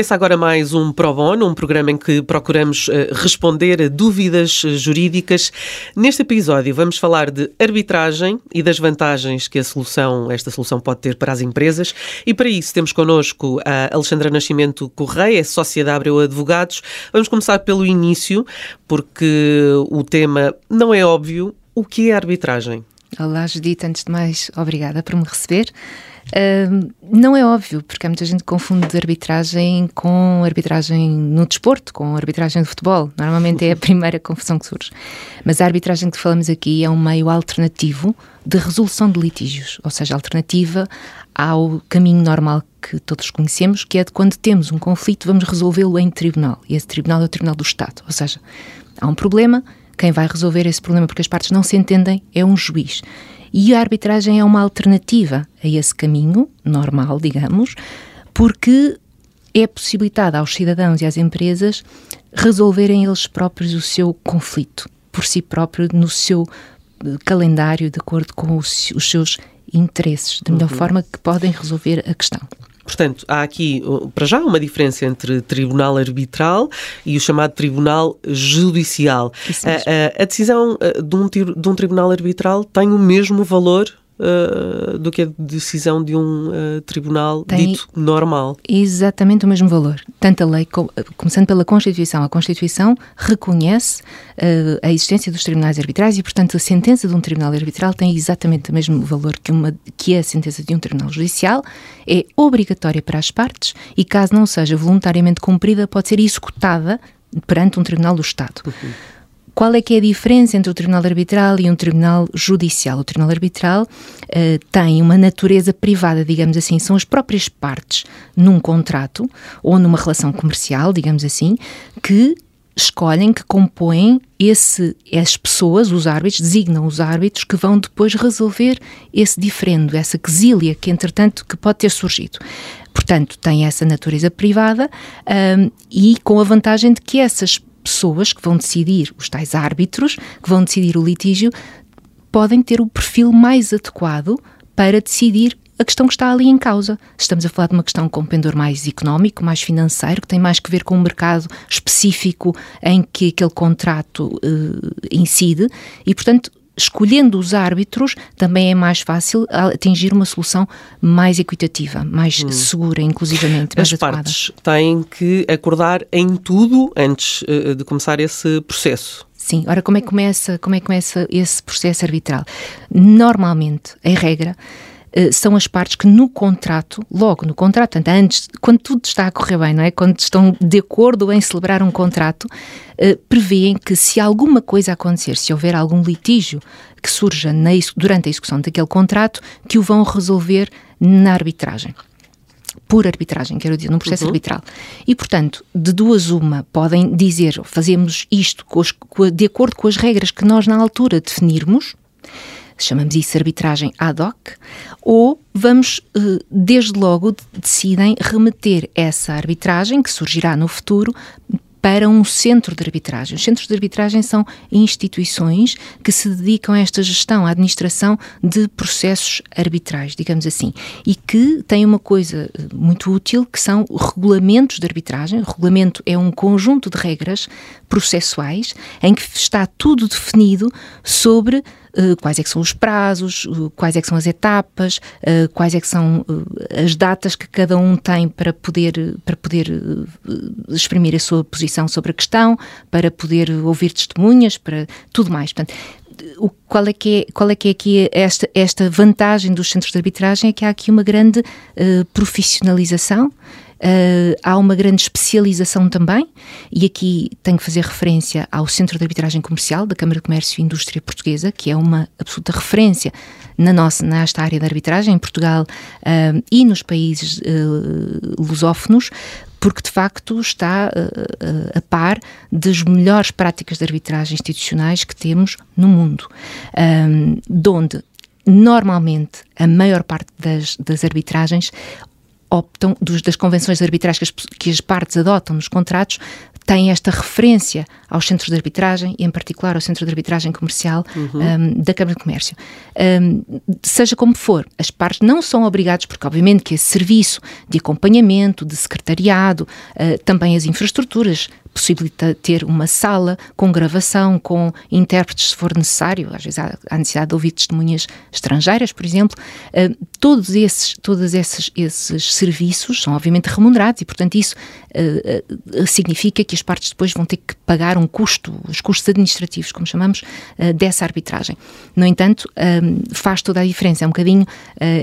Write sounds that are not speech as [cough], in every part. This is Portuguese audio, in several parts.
Começa agora mais um Pro Bono, um programa em que procuramos uh, responder a dúvidas uh, jurídicas. Neste episódio vamos falar de arbitragem e das vantagens que a solução, esta solução pode ter para as empresas. E para isso temos connosco a Alexandra Nascimento Correia, sócia da Abreu Advogados. Vamos começar pelo início, porque o tema não é óbvio. O que é arbitragem? Olá, Judita. Antes de mais, obrigada por me receber. Uh, não é óbvio, porque há muita gente que confunde arbitragem com arbitragem no desporto, com arbitragem de futebol. Normalmente é a [laughs] primeira confusão que surge. Mas a arbitragem que falamos aqui é um meio alternativo de resolução de litígios, ou seja, alternativa ao caminho normal que todos conhecemos, que é de quando temos um conflito, vamos resolvê-lo em tribunal. E esse tribunal é o Tribunal do Estado. Ou seja, há um problema, quem vai resolver esse problema porque as partes não se entendem é um juiz. E a arbitragem é uma alternativa a esse caminho normal, digamos, porque é possibilitada aos cidadãos e às empresas resolverem eles próprios o seu conflito, por si próprio, no seu eh, calendário, de acordo com os, os seus interesses, da melhor uhum. forma que podem resolver a questão. Portanto, há aqui, para já, uma diferença entre tribunal arbitral e o chamado tribunal judicial. A, a, a, decisão eh, de um, de um tribunal arbitral tem o mesmo valor uh, do que a decisão de um uh, tribunal Tem dito normal. Exatamente o mesmo valor. Tanto a lei, começando pela Constituição, a Constituição reconhece uh, a existência dos tribunais arbitrais e, portanto, a sentença de um tribunal arbitral tem exatamente o mesmo valor que, uma, que a sentença de um tribunal judicial, é obrigatória para as partes e, caso não seja voluntariamente cumprida, pode ser executada perante um tribunal do Estado. Uhum. Qual é que é a diferença entre o tribunal arbitral e um tribunal judicial? O tribunal arbitral uh, tem uma natureza privada, digamos assim, são as próprias partes num contrato ou numa relação comercial, digamos assim, que escolhem, que compõem esse, as pessoas, os árbitros, designam os árbitros que vão depois resolver esse diferendo, essa quesília que, entretanto, que pode ter surgido. Portanto, tem essa natureza privada um, e com a vantagem de que essas pessoas que vão decidir, os tais árbitros, que vão decidir o litígio, podem ter o perfil mais adequado para decidir a questão que está ali em causa. Estamos a falar de uma questão com pendor mais económico, mais financeiro, que tem mais que ver com o um mercado específico em que aquele contrato uh, incide e, portanto, escolhendo os árbitros, também é mais fácil atingir uma solução mais equitativa, mais hum. segura, inclusivamente. As partes têm que acordar em tudo antes uh, de começar esse processo. Sim, ora, como é que começa, como é que começa esse processo arbitral? Normalmente, em regra, eh, são as partes que no contrato, logo no contrato, antes, quando tudo está a correr bem, não é? Quando estão de acordo em celebrar um contrato, uh, prevêem que se alguma coisa acontecer, se houver algum litígio que surja na, durante a execução daquele contrato, que o vão resolver na arbitragem por arbitragem, quero dizer, num processo uhum. arbitral. E, portanto, de duas uma, podem dizer, fazemos isto de acordo com as regras que nós na altura definirmos, chamamos isso arbitragem ad hoc, ou vamos, eh, desde logo, decidem remeter essa arbitragem, que surgirá no futuro, para um centro de arbitragem. Os centros de arbitragem são instituições que se dedicam a esta gestão, à administração de processos arbitrais, digamos assim, e que têm uma coisa eh, muito útil que são regulamentos de arbitragem. O regulamento é um conjunto de regras processuais em que está tudo definido sobre quais é que são os prazos, uh, quais é que são as etapas, uh, quais é que são as datas que cada um tem para poder, para poder exprimir a sua posição sobre a questão, para poder ouvir testemunhas, para tudo mais. Portanto, o, qual, é que é, qual é que é aqui esta, esta vantagem dos centros de arbitragem? É que há aqui uma grande profissionalização Uh, há uma grande especialização também, e aqui tenho que fazer referência ao Centro de Arbitragem Comercial da Câmara de Comércio e Indústria Portuguesa, que é uma absoluta referência na nossa, nesta área da arbitragem, em Portugal uh, e nos países uh, lusófonos, porque de facto está uh, a par das melhores práticas de arbitragem institucionais que temos no mundo, um, normalmente a maior parte das, das arbitragens optam, dos, das convenções arbitrais que as, que as partes adotam nos contratos, tem esta referência aos centros de arbitragem, e em particular ao Centro de Arbitragem Comercial uhum. um, da Câmara de Comércio. Um, seja como for, as partes não são obrigadas, porque obviamente que esse serviço de acompanhamento, de secretariado, uh, também as infraestruturas, possibilita ter uma sala com gravação, com intérpretes se for necessário, às vezes há, há necessidade de ouvir testemunhas estrangeiras, por exemplo. Uh, todos esses, todos esses, esses serviços são obviamente remunerados e, portanto, isso uh, uh, significa que as partes depois vão ter que pagar um custo, os custos administrativos, como chamamos, dessa arbitragem. No entanto, faz toda a diferença, é um bocadinho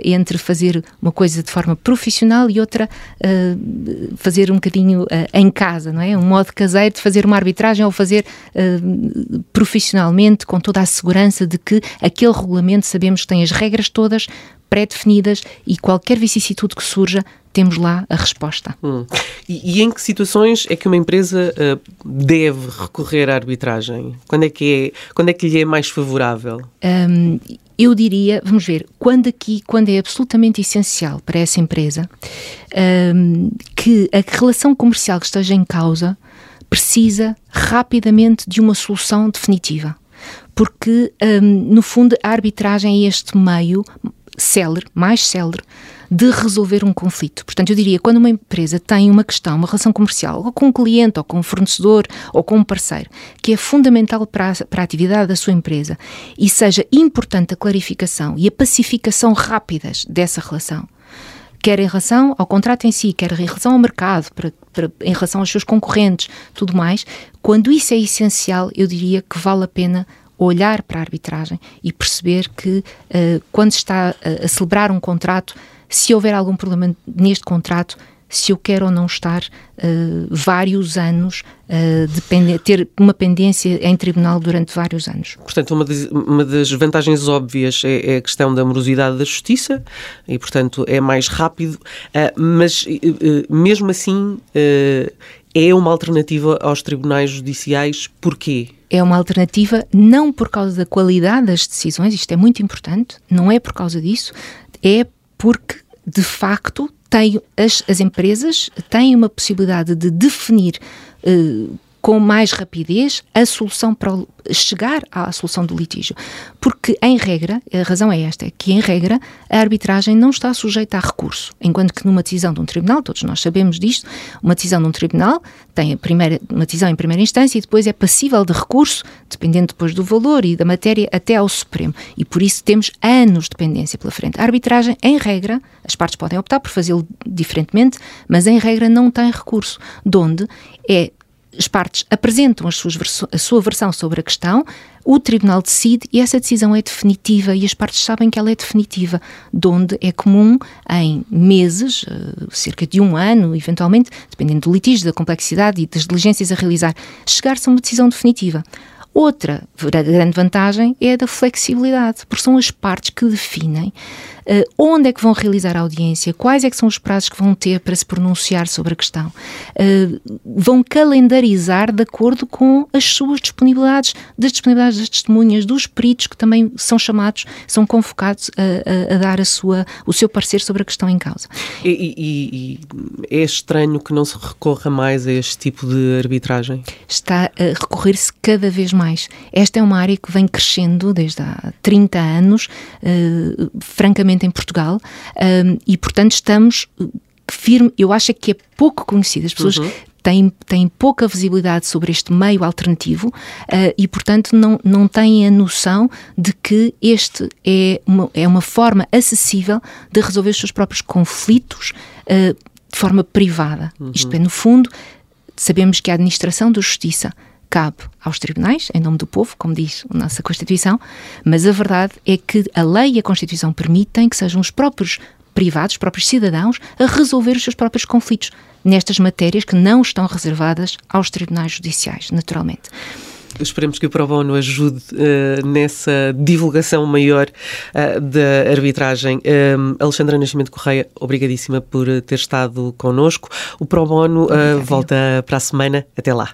entre fazer uma coisa de forma profissional e outra fazer um bocadinho em casa, não é? Um modo caseiro de fazer uma arbitragem ou fazer uh, profissionalmente, com toda a segurança de que aquele regulamento sabemos que tem as regras todas pré-definidas e qualquer vicissitude que surja, temos lá a resposta. Hum. E, e, em que situações é que uma empresa uh, deve recorrer à arbitragem? Quando é que é, quando é que lhe é mais favorável? Um, eu diria, vamos ver, quando aqui, quando é absolutamente essencial para essa empresa um, que a relação comercial que esteja em causa precisa rapidamente de uma solução definitiva. Porque, um, no fundo, a arbitragem é este meio célere, mais célere, de resolver um conflito. Portanto, eu diria, quando uma empresa tem uma questão, uma relação comercial, ou com um cliente, ou com um fornecedor, ou com um parceiro, que é fundamental para a, para a atividade da sua empresa, e seja importante a clarificação e a pacificação rápidas dessa relação, quer em relação ao contrato em si, quer em relação ao mercado, para, para, em relação aos seus concorrentes, tudo mais, quando isso é essencial, eu diria que vale a pena olhar para a arbitragem e perceber que uh, quando está a, a celebrar um contrato, se houver algum problema neste contrato, se eu quero ou não estar uh, vários anos, uh, ter uma pendência em tribunal durante vários anos. Portanto, uma das, uma das vantagens óbvias é, é, a questão da morosidade da justiça e, portanto, é mais rápido, uh, mas mesmo assim é uma alternativa aos tribunais judiciais. Porquê? É uma alternativa não por causa da qualidade das decisões, isto é muito importante, não é por causa disso, é porque de facto tem, as, as empresas têm uma possibilidade de definir uh, com mais rapidez a solução para chegar à solução do litígio. Porque, em regra, a razão é esta, é que, em regra, a arbitragem não está sujeita a recurso, enquanto que numa decisão de um tribunal, todos nós sabemos disto, uma decisão de um tribunal tem a primeira, uma decisão em primeira instância e depois é passível de recurso, dependendo depois do valor e da matéria, até ao Supremo. E por isso temos anos de pendência pela frente. A arbitragem, em regra, as partes podem optar por fazê-lo diferentemente, mas em regra não tem recurso, de onde é as partes apresentam a sua versão sobre a questão, o tribunal decide e essa decisão é definitiva e as partes sabem que ela é definitiva, de onde é comum em meses, eh, cerca de um ano, eventualmente, dependendo do litígio, da complexidade e das diligências a realizar, chegar-se a uma decisão definitiva. Outra grande vantagem é a da flexibilidade, porque são as partes que definem uh, onde é que vão realizar a audiência, quais é que são os prazos que vão ter para se pronunciar sobre a questão. Uh, vão calendarizar de acordo com as suas disponibilidades, das disponibilidades das testemunhas, dos peritos que também são chamados, são convocados a, a, a dar a sua, o seu parecer sobre a questão em causa. E, e, e, é estranho que não se recorra mais a este tipo de arbitragem? Está a recorrer-se cada vez mais. Esta é uma área que vem crescendo desde há 30 anos, uh, francamente em Portugal, uh, e portanto estamos firme, eu acho que é pouco conhecida, as pessoas uhum. Têm, têm, pouca visibilidade sobre este meio alternativo uh, e, portanto, não, não têm a noção de que este é uma, é uma forma acessível de resolver os seus próprios conflitos uh, de forma privada. Uhum. Isto é, no fundo, sabemos que a administração da justiça cabe aos tribunais, em nome do povo, como diz a nossa Constituição, mas a verdade é que a lei e a Constituição permitem que sejam os próprios privados, os próprios cidadãos, a resolver os seus próprios conflitos nestas matérias que não estão reservadas aos tribunais judiciais, naturalmente. Esperemos que o Pro Bono ajude uh, nessa divulgação maior uh, da arbitragem. Uh, Alexandra Nascimento Correia, obrigadíssima por ter estado connosco. O Pro Bono volta para a semana. Até lá.